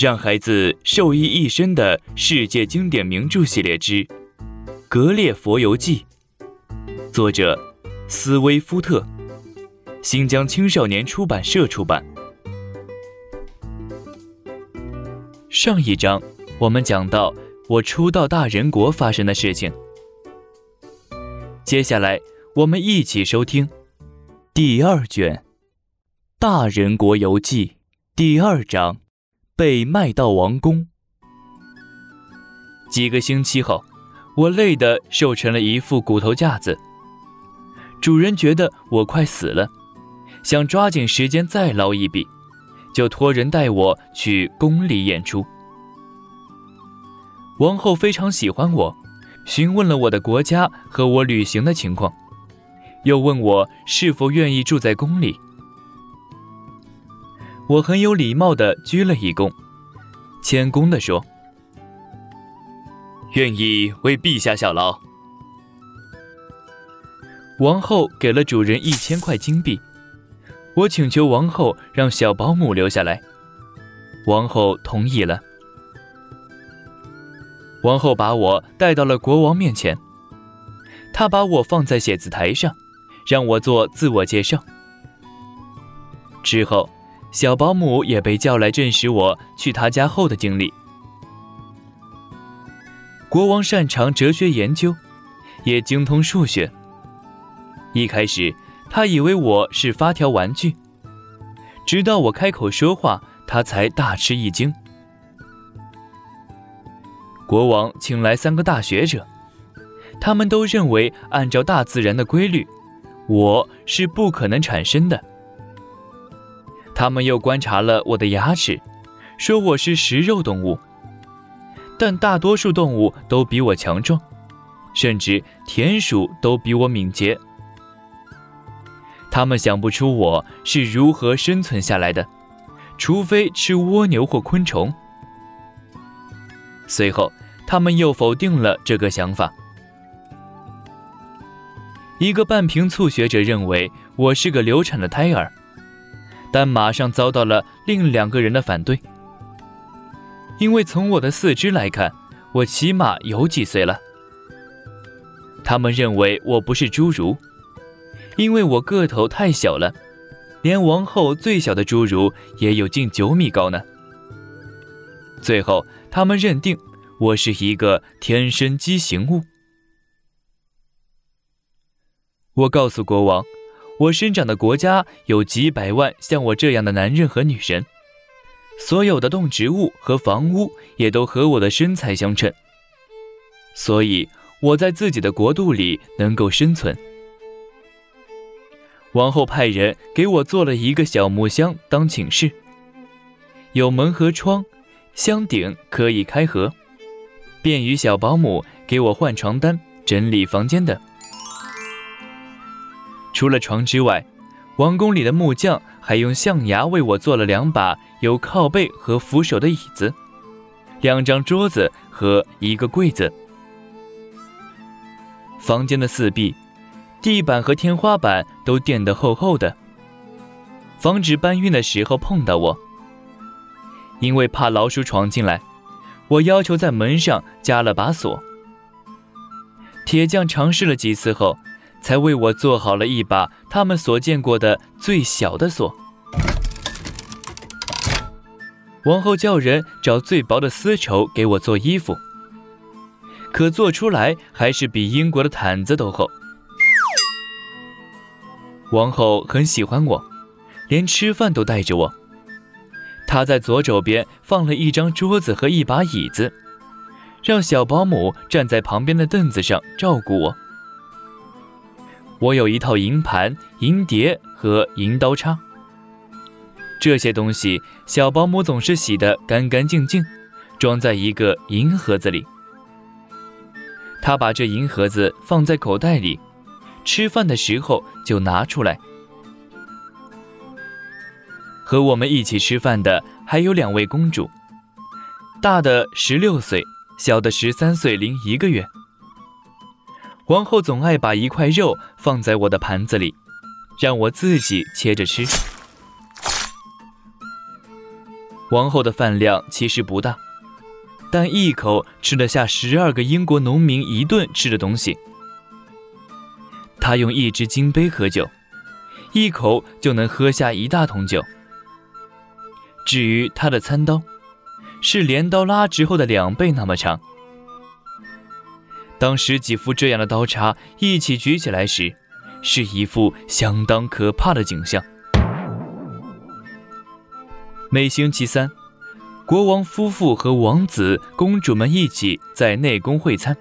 让孩子受益一生的世界经典名著系列之《格列佛游记》，作者斯威夫特，新疆青少年出版社出版。上一章我们讲到我初到大人国发生的事情，接下来我们一起收听第二卷《大人国游记》第二章。被卖到王宫。几个星期后，我累得瘦成了一副骨头架子。主人觉得我快死了，想抓紧时间再捞一笔，就托人带我去宫里演出。王后非常喜欢我，询问了我的国家和我旅行的情况，又问我是否愿意住在宫里。我很有礼貌地鞠了一躬，谦恭地说：“愿意为陛下效劳。”王后给了主人一千块金币，我请求王后让小保姆留下来，王后同意了。王后把我带到了国王面前，她把我放在写字台上，让我做自我介绍。之后。小保姆也被叫来证实我去他家后的经历。国王擅长哲学研究，也精通数学。一开始，他以为我是发条玩具，直到我开口说话，他才大吃一惊。国王请来三个大学者，他们都认为，按照大自然的规律，我是不可能产生的。他们又观察了我的牙齿，说我是食肉动物。但大多数动物都比我强壮，甚至田鼠都比我敏捷。他们想不出我是如何生存下来的，除非吃蜗牛或昆虫。随后，他们又否定了这个想法。一个半瓶醋学者认为我是个流产的胎儿。但马上遭到了另两个人的反对，因为从我的四肢来看，我起码有几岁了。他们认为我不是侏儒，因为我个头太小了，连王后最小的侏儒也有近九米高呢。最后，他们认定我是一个天生畸形物。我告诉国王。我生长的国家有几百万像我这样的男人和女人，所有的动植物和房屋也都和我的身材相称，所以我在自己的国度里能够生存。王后派人给我做了一个小木箱当寝室，有门和窗，箱顶可以开合，便于小保姆给我换床单、整理房间等。除了床之外，王宫里的木匠还用象牙为我做了两把有靠背和扶手的椅子，两张桌子和一个柜子。房间的四壁、地板和天花板都垫得厚厚的，防止搬运的时候碰到我。因为怕老鼠闯进来，我要求在门上加了把锁。铁匠尝试了几次后。才为我做好了一把他们所见过的最小的锁。王后叫人找最薄的丝绸给我做衣服，可做出来还是比英国的毯子都厚。王后很喜欢我，连吃饭都带着我。她在左手边放了一张桌子和一把椅子，让小保姆站在旁边的凳子上照顾我。我有一套银盘、银碟和银刀叉，这些东西小保姆总是洗得干干净净，装在一个银盒子里。他把这银盒子放在口袋里，吃饭的时候就拿出来。和我们一起吃饭的还有两位公主，大的十六岁，小的十三岁零一个月。王后总爱把一块肉放在我的盘子里，让我自己切着吃。王后的饭量其实不大，但一口吃得下十二个英国农民一顿吃的东西。她用一只金杯喝酒，一口就能喝下一大桶酒。至于她的餐刀，是镰刀拉直后的两倍那么长。当十几副这样的刀叉一起举起来时，是一副相当可怕的景象。每星期三，国王夫妇和王子、公主们一起在内宫会餐。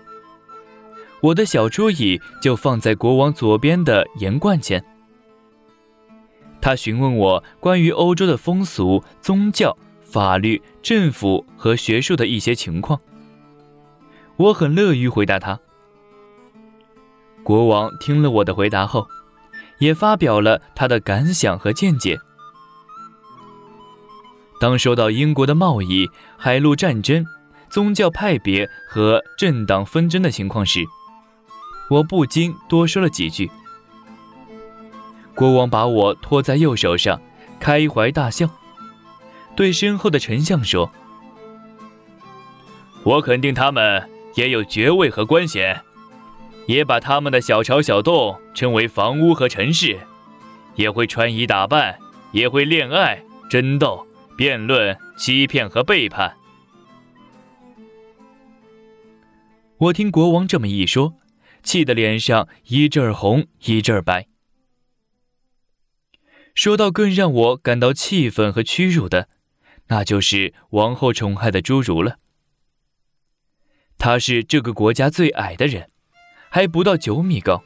我的小桌椅就放在国王左边的盐罐前。他询问我关于欧洲的风俗、宗教、法律、政府和学术的一些情况。我很乐于回答他。国王听了我的回答后，也发表了他的感想和见解。当说到英国的贸易、海陆战争、宗教派别和政党纷争的情况时，我不禁多说了几句。国王把我托在右手上，开怀大笑，对身后的丞相说：“我肯定他们。”也有爵位和官衔，也把他们的小巢小洞称为房屋和城市，也会穿衣打扮，也会恋爱、争斗、辩论、欺骗和背叛。我听国王这么一说，气得脸上一阵红一阵白。说到更让我感到气愤和屈辱的，那就是王后宠爱的侏儒了。他是这个国家最矮的人，还不到九米高。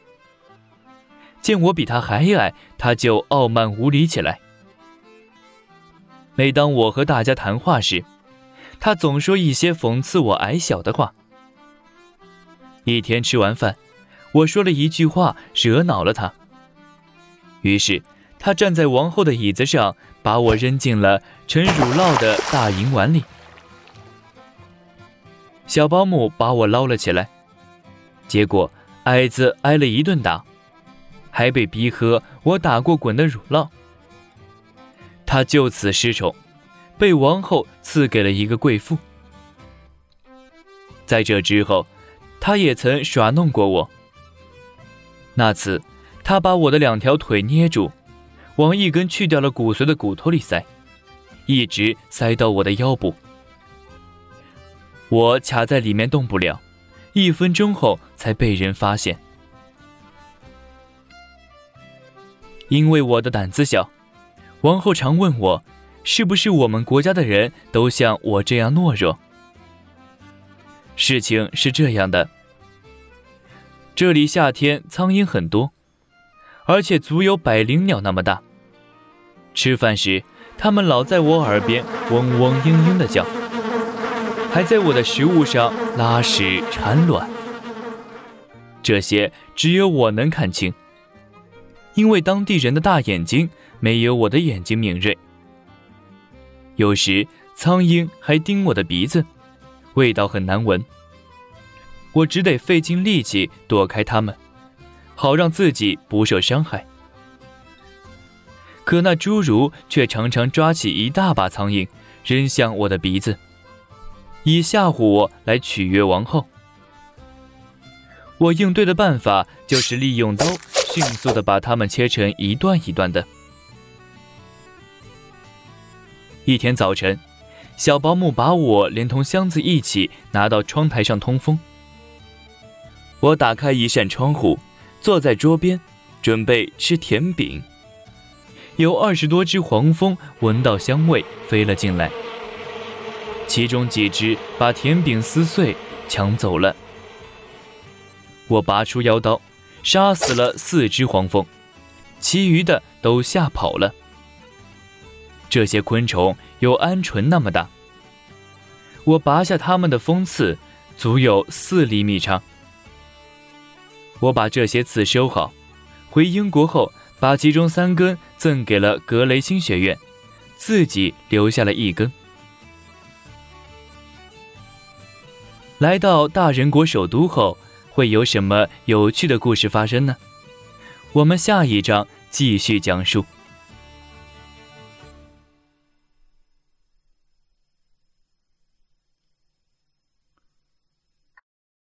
见我比他还矮，他就傲慢无礼起来。每当我和大家谈话时，他总说一些讽刺我矮小的话。一天吃完饭，我说了一句话，惹恼了他。于是他站在王后的椅子上，把我扔进了盛乳酪的大银碗里。小保姆把我捞了起来，结果矮子挨了一顿打，还被逼喝我打过滚的乳酪。他就此失宠，被王后赐给了一个贵妇。在这之后，他也曾耍弄过我。那次，他把我的两条腿捏住，往一根去掉了骨髓的骨头里塞，一直塞到我的腰部。我卡在里面动不了，一分钟后才被人发现。因为我的胆子小，王后常问我，是不是我们国家的人都像我这样懦弱？事情是这样的，这里夏天苍蝇很多，而且足有百灵鸟那么大。吃饭时，它们老在我耳边嗡嗡嘤嘤的叫。还在我的食物上拉屎产卵，这些只有我能看清，因为当地人的大眼睛没有我的眼睛敏锐。有时苍蝇还叮我的鼻子，味道很难闻，我只得费尽力气躲开它们，好让自己不受伤害。可那侏儒却常常抓起一大把苍蝇扔向我的鼻子。以吓唬我来取悦王后。我应对的办法就是利用刀，迅速的把它们切成一段一段的。一天早晨，小保姆把我连同箱子一起拿到窗台上通风。我打开一扇窗户，坐在桌边，准备吃甜饼。有二十多只黄蜂闻到香味飞了进来。其中几只把甜饼撕碎，抢走了。我拔出腰刀，杀死了四只黄蜂，其余的都吓跑了。这些昆虫有鹌鹑那么大。我拔下它们的锋刺，足有四厘米长。我把这些刺收好，回英国后，把其中三根赠给了格雷星学院，自己留下了一根。来到大人国首都后，会有什么有趣的故事发生呢？我们下一章继续讲述。